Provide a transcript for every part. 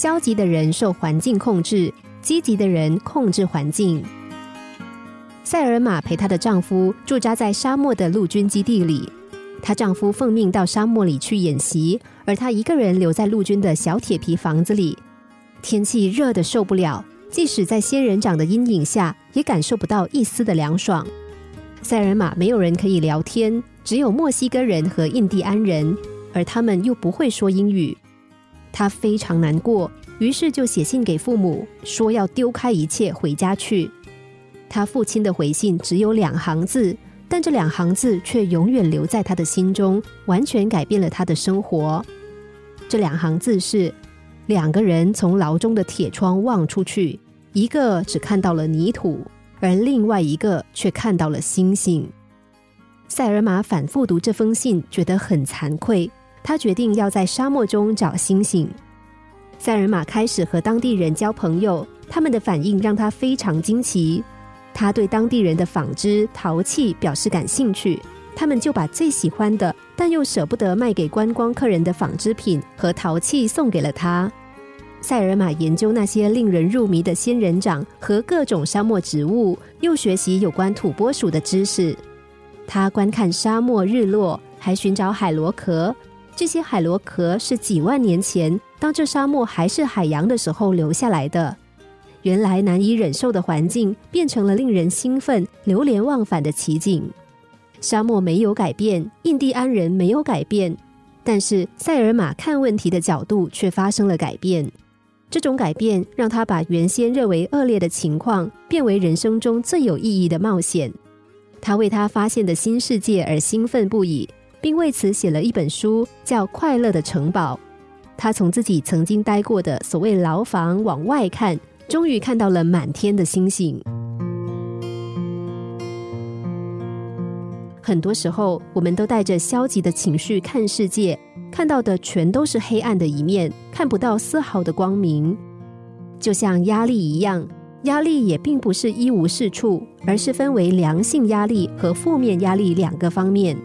消极的人受环境控制，积极的人控制环境。塞尔玛陪她的丈夫驻扎在沙漠的陆军基地里，她丈夫奉命到沙漠里去演习，而她一个人留在陆军的小铁皮房子里。天气热得受不了，即使在仙人掌的阴影下，也感受不到一丝的凉爽。塞尔玛没有人可以聊天，只有墨西哥人和印第安人，而他们又不会说英语。他非常难过，于是就写信给父母，说要丢开一切回家去。他父亲的回信只有两行字，但这两行字却永远留在他的心中，完全改变了他的生活。这两行字是：两个人从牢中的铁窗望出去，一个只看到了泥土，而另外一个却看到了星星。塞尔玛反复读这封信，觉得很惭愧。他决定要在沙漠中找星星。塞尔玛开始和当地人交朋友，他们的反应让他非常惊奇。他对当地人的纺织、陶器表示感兴趣，他们就把最喜欢的但又舍不得卖给观光客人的纺织品和陶器送给了他。塞尔玛研究那些令人入迷的仙人掌和各种沙漠植物，又学习有关土拨鼠的知识。他观看沙漠日落，还寻找海螺壳。这些海螺壳是几万年前，当这沙漠还是海洋的时候留下来的。原来难以忍受的环境变成了令人兴奋、流连忘返的奇景。沙漠没有改变，印第安人没有改变，但是塞尔玛看问题的角度却发生了改变。这种改变让他把原先认为恶劣的情况变为人生中最有意义的冒险。他为他发现的新世界而兴奋不已，并为此写了一本书，叫《快乐的城堡》。他从自己曾经待过的所谓牢房往外看。终于看到了满天的星星。很多时候，我们都带着消极的情绪看世界，看到的全都是黑暗的一面，看不到丝毫的光明。就像压力一样，压力也并不是一无是处，而是分为良性压力和负面压力两个方面。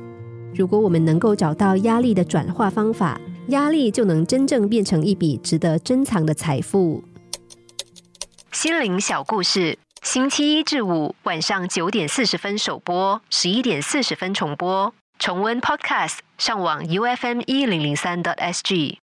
如果我们能够找到压力的转化方法，压力就能真正变成一笔值得珍藏的财富。心灵小故事，星期一至五晚上九点四十分首播，十一点四十分重播。重温 Podcast，上网 U F M 一零零三 t S G。